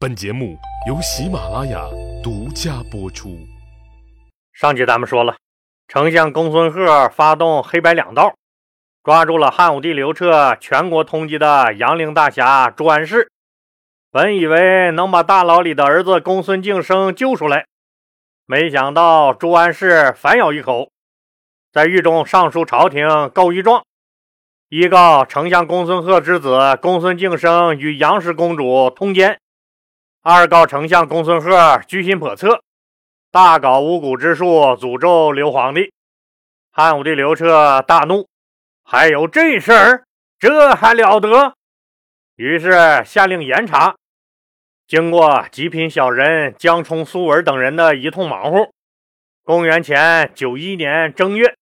本节目由喜马拉雅独家播出。上集咱们说了，丞相公孙贺发动黑白两道，抓住了汉武帝刘彻全国通缉的杨陵大侠朱安世。本以为能把大牢里的儿子公孙敬生救出来，没想到朱安世反咬一口，在狱中上书朝廷告御状，一告丞相公孙贺之子公孙敬生与杨氏公主通奸。二告丞相公孙贺居心叵测，大搞巫蛊之术，诅咒刘皇帝。汉武帝刘彻大怒，还有这事儿？这还了得？于是下令严查。经过极品小人江充、苏文等人的一通忙活，公元前九一年正月，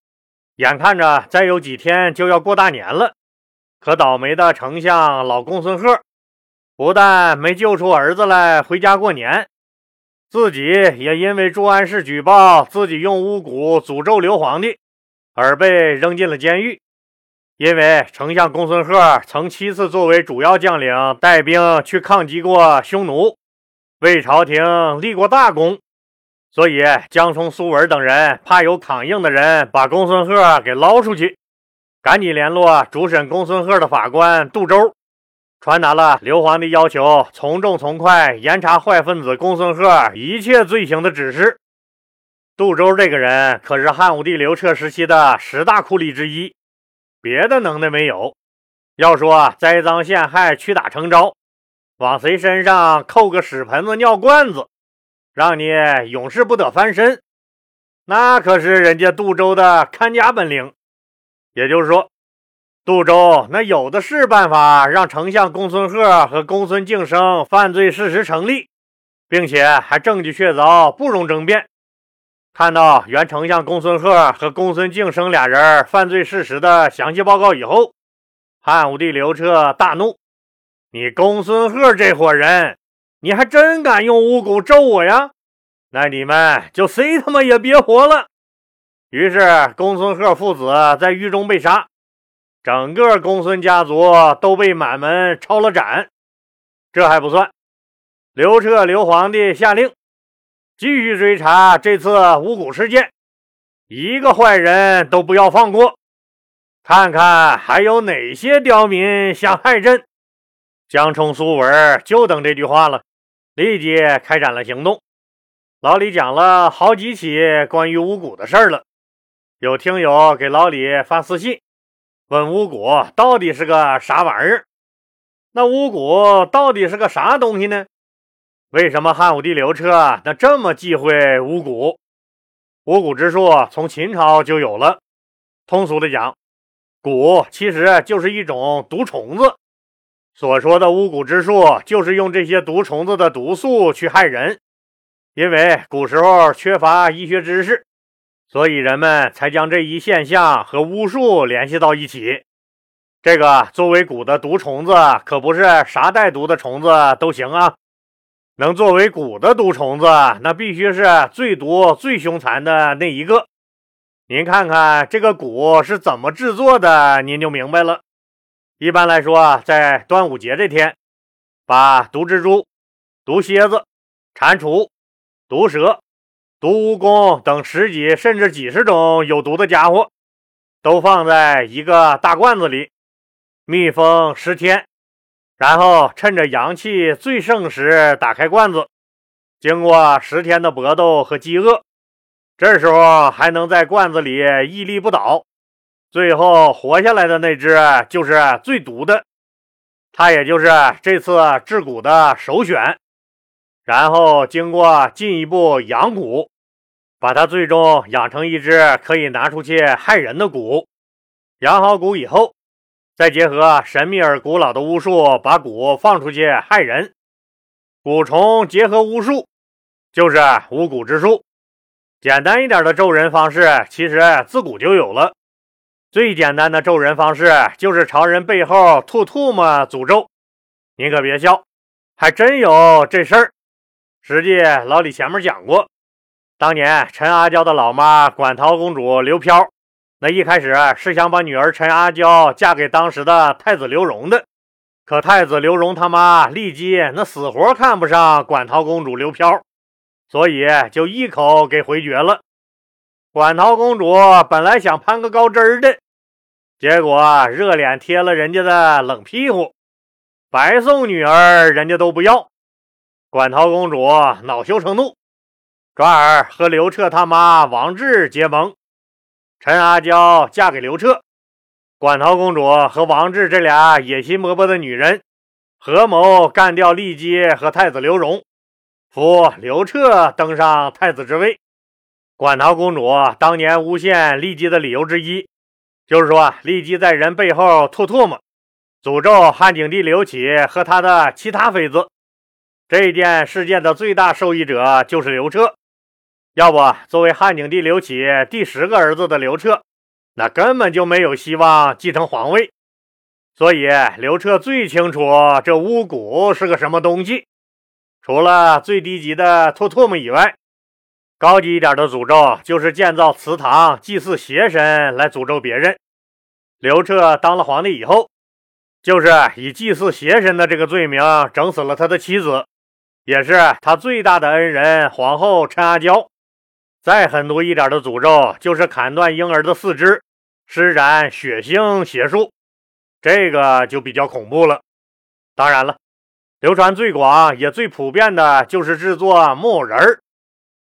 眼看着再有几天就要过大年了，可倒霉的丞相老公孙贺。不但没救出儿子来回家过年，自己也因为朱安世举报自己用巫蛊诅咒刘皇帝，而被扔进了监狱。因为丞相公孙贺曾七次作为主要将领带兵去抗击过匈奴，为朝廷立过大功，所以江充、苏文等人怕有抗硬的人把公孙贺给捞出去，赶紧联络主审公孙贺的法官杜周。传达了刘皇帝要求从重从快严查坏分子公孙贺一切罪行的指示。杜周这个人可是汉武帝刘彻时期的十大酷吏之一，别的能耐没有。要说栽赃陷害、屈打成招，往谁身上扣个屎盆子、尿罐子，让你永世不得翻身，那可是人家杜周的看家本领。也就是说。杜周那有的是办法让丞相公孙贺和公孙敬生犯罪事实成立，并且还证据确凿，不容争辩。看到原丞相公孙贺和公孙敬生俩人犯罪事实的详细报告以后，汉武帝刘彻大怒：“你公孙贺这伙人，你还真敢用巫蛊咒我呀？那你们就谁他妈也别活了！”于是公孙贺父子在狱中被杀。整个公孙家族都被满门抄了斩，这还不算。刘彻刘皇帝下令继续追查这次巫蛊事件，一个坏人都不要放过，看看还有哪些刁民想害朕。江充、苏文就等这句话了，立即开展了行动。老李讲了好几起关于巫蛊的事儿了，有听友给老李发私信。问巫蛊到底是个啥玩意儿？那巫蛊到底是个啥东西呢？为什么汉武帝刘彻那这么忌讳巫蛊？巫蛊之术从秦朝就有了。通俗的讲，蛊其实就是一种毒虫子。所说的巫蛊之术，就是用这些毒虫子的毒素去害人。因为古时候缺乏医学知识。所以人们才将这一现象和巫术联系到一起。这个作为蛊的毒虫子，可不是啥带毒的虫子都行啊！能作为蛊的毒虫子，那必须是最毒、最凶残的那一个。您看看这个蛊是怎么制作的，您就明白了。一般来说，在端午节这天，把毒蜘蛛、毒蝎子、蟾蜍、毒蛇。毒蜈蚣等十几甚至几十种有毒的家伙，都放在一个大罐子里，密封十天，然后趁着阳气最盛时打开罐子。经过十天的搏斗和饥饿，这时候还能在罐子里屹立不倒，最后活下来的那只就是最毒的，它也就是这次治蛊的首选。然后经过进一步养蛊，把它最终养成一只可以拿出去害人的蛊。养好蛊以后，再结合神秘而古老的巫术，把蛊放出去害人。蛊虫结合巫术，就是巫蛊之术。简单一点的咒人方式，其实自古就有了。最简单的咒人方式，就是朝人背后吐唾沫诅咒。您可别笑，还真有这事儿。实际老李前面讲过，当年陈阿娇的老妈馆陶公主刘飘，那一开始是想把女儿陈阿娇嫁给当时的太子刘荣的，可太子刘荣他妈骊姬那死活看不上馆陶公主刘飘，所以就一口给回绝了。馆陶公主本来想攀个高枝的，结果热脸贴了人家的冷屁股，白送女儿人家都不要。馆陶公主恼羞成怒，转而和刘彻他妈王志结盟，陈阿娇嫁给刘彻。馆陶公主和王志这俩野心勃勃的女人合谋干掉骊姬和太子刘荣，扶刘彻登上太子之位。馆陶公主当年诬陷骊姬的理由之一，就是说骊姬在人背后吐唾沫，诅咒汉景帝刘启和他的其他妃子。这件事件的最大受益者就是刘彻。要不，作为汉景帝刘启第十个儿子的刘彻。那根本就没有希望继承皇位，所以刘彻最清楚这巫蛊是个什么东西。除了最低级的吐唾沫以外，高级一点的诅咒就是建造祠堂祭祀邪神来诅咒别人。刘彻当了皇帝以后，就是以祭祀邪神的这个罪名整死了他的妻子，也是他最大的恩人皇后陈阿娇。再狠毒一点的诅咒就是砍断婴儿的四肢。施展血腥邪术，这个就比较恐怖了。当然了，流传最广也最普遍的就是制作木偶人，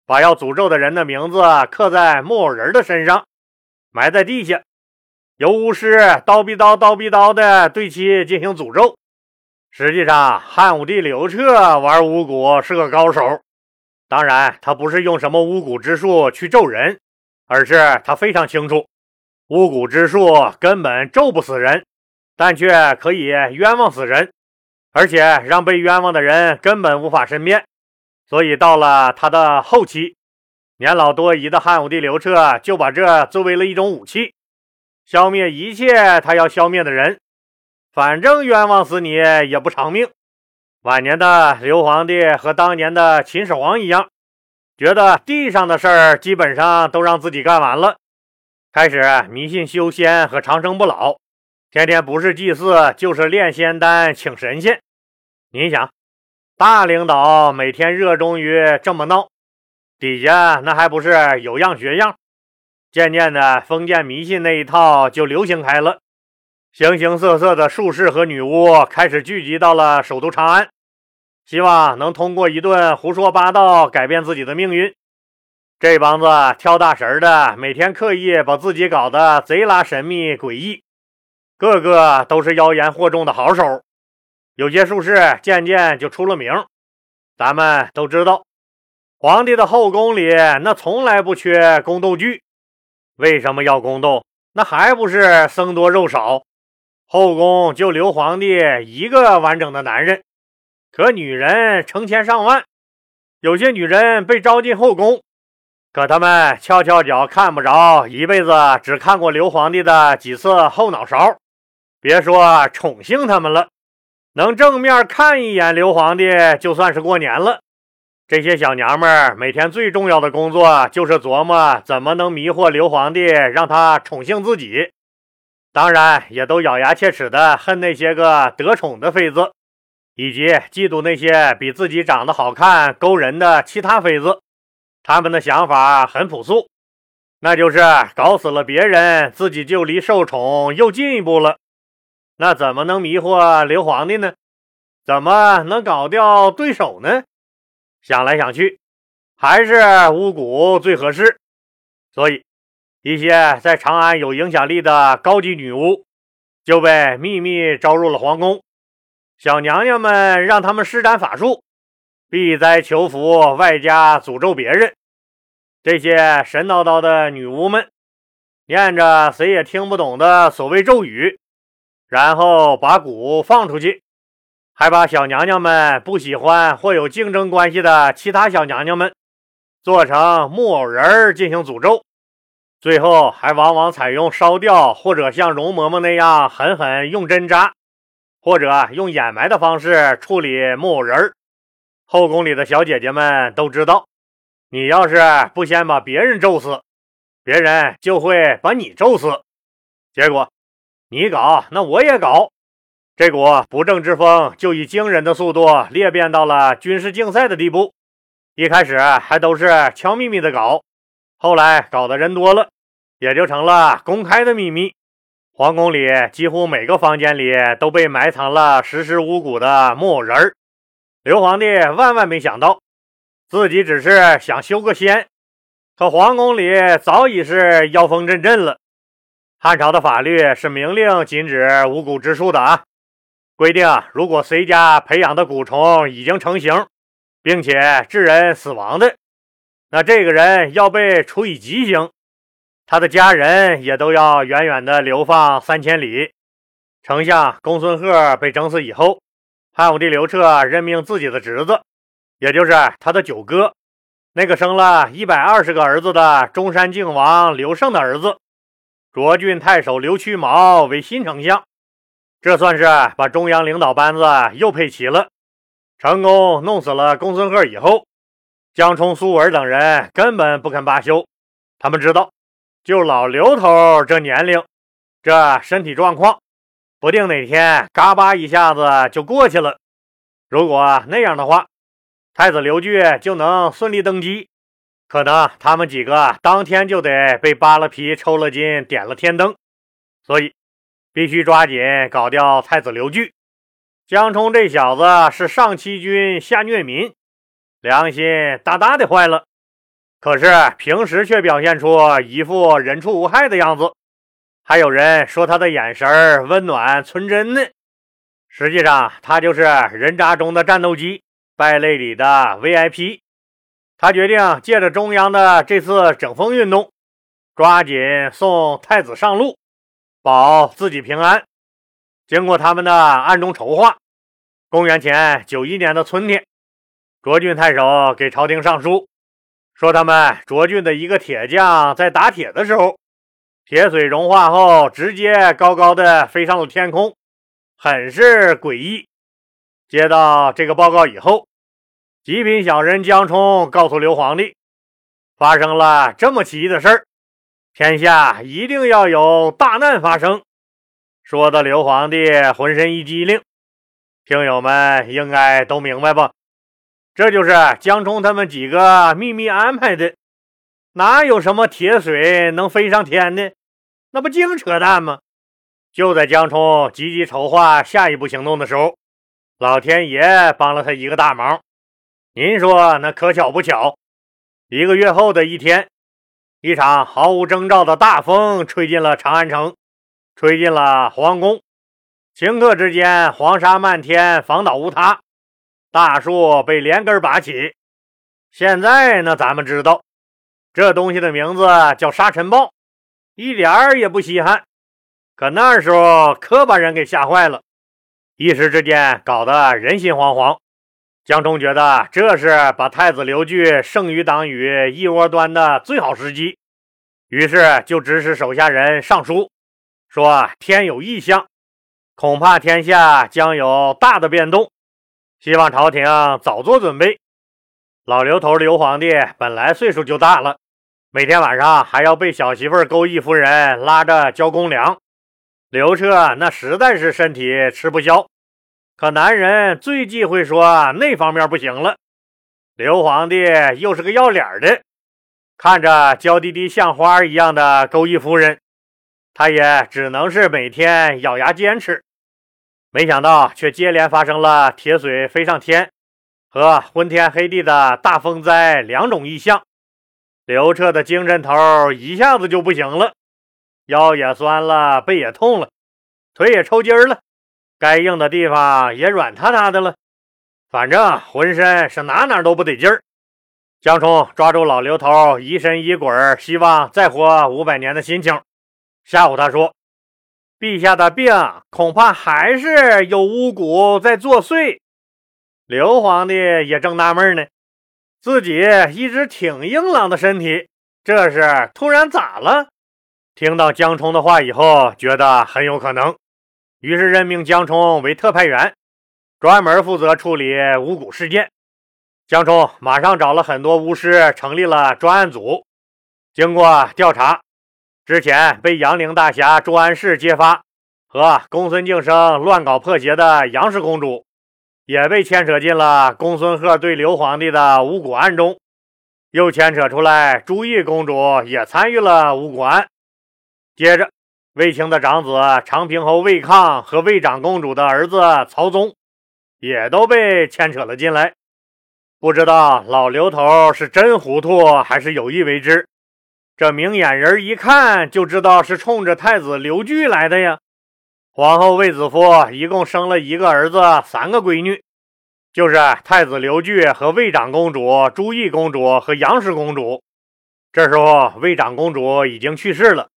把要诅咒的人的名字刻在木偶人的身上，埋在地下，由巫师刀逼刀刀逼刀的对其进行诅咒。实际上，汉武帝刘彻玩巫蛊是个高手，当然他不是用什么巫蛊之术去咒人，而是他非常清楚。巫蛊之术根本咒不死人，但却可以冤枉死人，而且让被冤枉的人根本无法申辩。所以到了他的后期，年老多疑的汉武帝刘彻就把这作为了一种武器，消灭一切他要消灭的人。反正冤枉死你也不偿命。晚年的刘皇帝和当年的秦始皇一样，觉得地上的事儿基本上都让自己干完了。开始迷信修仙和长生不老，天天不是祭祀就是炼仙丹请神仙。您想，大领导每天热衷于这么闹，底下那还不是有样学样？渐渐的，封建迷信那一套就流行开了，形形色色的术士和女巫开始聚集到了首都长安，希望能通过一顿胡说八道改变自己的命运。这帮子跳大神的，每天刻意把自己搞得贼拉神秘诡异，个个都是妖言惑众的好手。有些术士渐渐就出了名。咱们都知道，皇帝的后宫里那从来不缺宫斗剧。为什么要宫斗？那还不是僧多肉少，后宫就留皇帝一个完整的男人，可女人成千上万。有些女人被招进后宫。可他们翘翘脚看不着，一辈子只看过刘皇帝的几次后脑勺，别说宠幸他们了，能正面看一眼刘皇帝就算是过年了。这些小娘们儿每天最重要的工作就是琢磨怎么能迷惑刘皇帝，让他宠幸自己。当然，也都咬牙切齿的恨那些个得宠的妃子，以及嫉妒那些比自己长得好看、勾人的其他妃子。他们的想法很朴素，那就是搞死了别人，自己就离受宠又进一步了。那怎么能迷惑刘皇帝呢？怎么能搞掉对手呢？想来想去，还是巫蛊最合适。所以，一些在长安有影响力的高级女巫就被秘密招入了皇宫。小娘娘们让他们施展法术。避灾求福，外加诅咒别人。这些神叨叨的女巫们念着谁也听不懂的所谓咒语，然后把蛊放出去，还把小娘娘们不喜欢或有竞争关系的其他小娘娘们做成木偶人进行诅咒。最后还往往采用烧掉，或者像容嬷嬷那样狠狠用针扎，或者用掩埋的方式处理木偶人儿。后宫里的小姐姐们都知道，你要是不先把别人咒死，别人就会把你咒死。结果你搞，那我也搞，这股不正之风就以惊人的速度裂变到了军事竞赛的地步。一开始还都是悄咪咪的搞，后来搞的人多了，也就成了公开的秘密。皇宫里几乎每个房间里都被埋藏了实尸无骨的木偶人儿。刘皇帝万万没想到，自己只是想修个仙，可皇宫里早已是妖风阵阵了。汉朝的法律是明令禁止无骨之术的啊，规定如果谁家培养的蛊虫已经成型。并且致人死亡的，那这个人要被处以极刑，他的家人也都要远远的流放三千里。丞相公孙贺被整死以后，汉武帝刘彻任命自己的侄子，也就是他的九哥，那个生了一百二十个儿子的中山靖王刘胜的儿子，涿郡太守刘屈毛为新丞相。这算是把中央领导班子又配齐了。成功弄死了公孙贺以后，江冲、苏文等人根本不肯罢休。他们知道，就老刘头这年龄、这身体状况，不定哪天嘎巴一下子就过去了。如果那样的话，太子刘据就能顺利登基，可能他们几个当天就得被扒了皮、抽了筋、点了天灯。所以，必须抓紧搞掉太子刘据。江冲这小子是上欺君下虐民，良心大大的坏了。可是平时却表现出一副人畜无害的样子，还有人说他的眼神温暖纯真呢。实际上，他就是人渣中的战斗机，败类里的 VIP。他决定借着中央的这次整风运动，抓紧送太子上路，保自己平安。经过他们的暗中筹划，公元前九一年的春天，涿郡太守给朝廷上书，说他们涿郡的一个铁匠在打铁的时候，铁水融化后直接高高的飞上了天空，很是诡异。接到这个报告以后，极品小人江冲告诉刘皇帝，发生了这么奇异的事儿，天下一定要有大难发生。说的刘皇帝浑身一激灵，听友们应该都明白吧？这就是江冲他们几个秘密安排的，哪有什么铁水能飞上天呢？那不净扯淡吗？就在江冲积极筹划下一步行动的时候，老天爷帮了他一个大忙。您说那可巧不巧？一个月后的一天，一场毫无征兆的大风吹进了长安城。吹进了皇宫，顷刻之间，黄沙漫天，房倒屋塌，大树被连根拔起。现在呢，咱们知道这东西的名字叫沙尘暴，一点儿也不稀罕。可那时候可把人给吓坏了，一时之间搞得人心惶惶。江冲觉得这是把太子刘据剩余党羽一窝端的最好时机，于是就指使手下人上书。说天有异象，恐怕天下将有大的变动，希望朝廷早做准备。老刘头刘皇帝本来岁数就大了，每天晚上还要被小媳妇勾弋夫人拉着交公粮。刘彻那实在是身体吃不消，可男人最忌讳说那方面不行了。刘皇帝又是个要脸的，看着娇滴滴像花一样的勾弋夫人。他也只能是每天咬牙坚持，没想到却接连发生了铁水飞上天和昏天黑地的大风灾两种异象。刘彻的精神头一下子就不行了，腰也酸了，背也痛了，腿也抽筋了，该硬的地方也软塌塌的了，反正浑身是哪哪都不得劲儿。江冲抓住老刘头疑神疑鬼，希望再活五百年的心情。吓唬他说：“陛下的病恐怕还是有巫蛊在作祟。”刘皇帝也正纳闷呢，自己一直挺硬朗的身体，这是突然咋了？听到江冲的话以后，觉得很有可能，于是任命江冲为特派员，专门负责处理巫蛊事件。江冲马上找了很多巫师，成立了专案组，经过调查。之前被杨凌大侠朱安世揭发和公孙敬生乱搞破鞋的杨氏公主，也被牵扯进了公孙贺对刘皇帝的巫蛊案中。又牵扯出来，朱毅公主也参与了巫蛊案。接着，卫青的长子长平侯卫抗和卫长公主的儿子曹宗，也都被牵扯了进来。不知道老刘头是真糊涂还是有意为之？这明眼人一看就知道是冲着太子刘据来的呀。皇后卫子夫一共生了一个儿子，三个闺女。就是太子刘据和魏长公主、朱毅公主和杨氏公主。这时候，魏长公主已经去世了，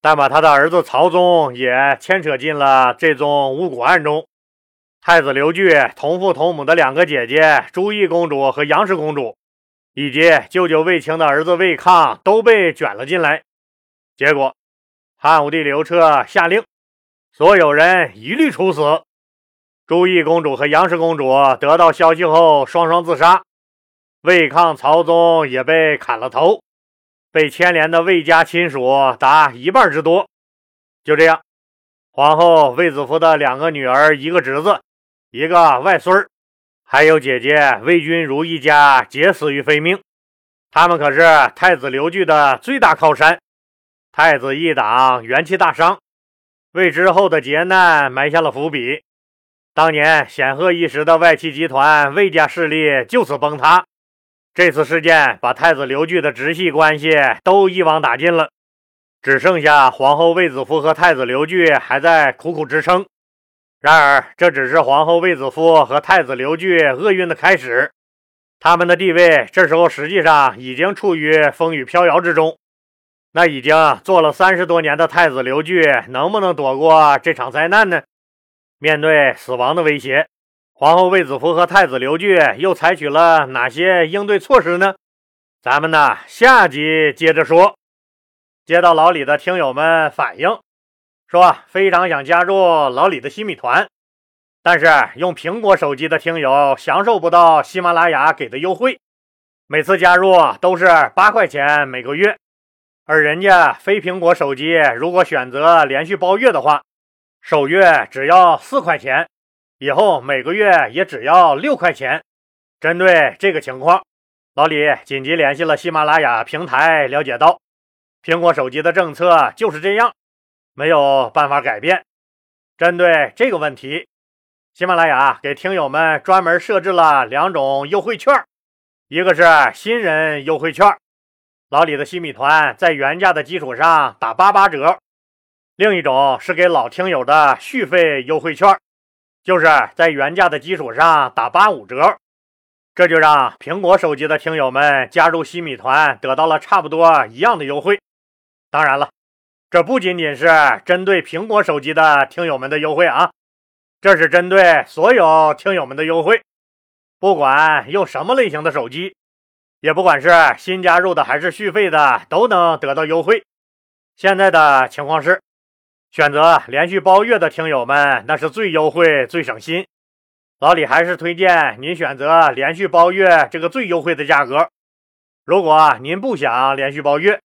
但把他的儿子曹宗也牵扯进了这宗巫蛊案中。太子刘据同父同母的两个姐姐朱毅公主和杨氏公主，以及舅舅卫青的儿子卫抗都被卷了进来。结果，汉武帝刘彻下令，所有人一律处死。朱毅公主和杨氏公主得到消息后，双双自杀。魏抗、曹宗也被砍了头，被牵连的魏家亲属达一半之多。就这样，皇后卫子夫的两个女儿、一个侄子、一个外孙儿，还有姐姐魏君如一家皆死于非命。他们可是太子刘据的最大靠山，太子一党元气大伤，为之后的劫难埋下了伏笔。当年显赫一时的外戚集团魏家势力就此崩塌。这次事件把太子刘据的直系关系都一网打尽了，只剩下皇后卫子夫和太子刘据还在苦苦支撑。然而，这只是皇后卫子夫和太子刘据厄运的开始，他们的地位这时候实际上已经处于风雨飘摇之中。那已经做了三十多年的太子刘据，能不能躲过这场灾难呢？面对死亡的威胁，皇后卫子夫和太子刘据又采取了哪些应对措施呢？咱们呢下集接着说。接到老李的听友们反映，说非常想加入老李的新米团，但是用苹果手机的听友享受不到喜马拉雅给的优惠，每次加入都是八块钱每个月，而人家非苹果手机如果选择连续包月的话。首月只要四块钱，以后每个月也只要六块钱。针对这个情况，老李紧急联系了喜马拉雅平台，了解到苹果手机的政策就是这样，没有办法改变。针对这个问题，喜马拉雅给听友们专门设置了两种优惠券，一个是新人优惠券，老李的新米团在原价的基础上打八八折。另一种是给老听友的续费优惠券，就是在原价的基础上打八五折，这就让苹果手机的听友们加入西米团得到了差不多一样的优惠。当然了，这不仅仅是针对苹果手机的听友们的优惠啊，这是针对所有听友们的优惠，不管用什么类型的手机，也不管是新加入的还是续费的，都能得到优惠。现在的情况是。选择连续包月的听友们，那是最优惠、最省心。老李还是推荐您选择连续包月这个最优惠的价格。如果您不想连续包月，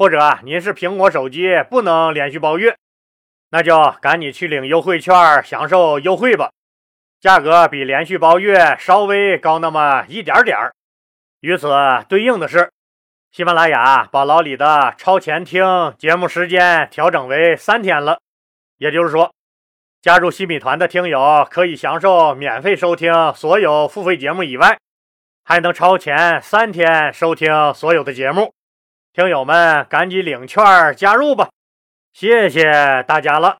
或者您是苹果手机不能连续包月，那就赶紧去领优惠券，享受优惠吧。价格比连续包月稍微高那么一点点儿。与此对应的是。喜马拉雅把老李的超前听节目时间调整为三天了，也就是说，加入西米团的听友可以享受免费收听所有付费节目以外，还能超前三天收听所有的节目。听友们赶紧领券加入吧，谢谢大家了。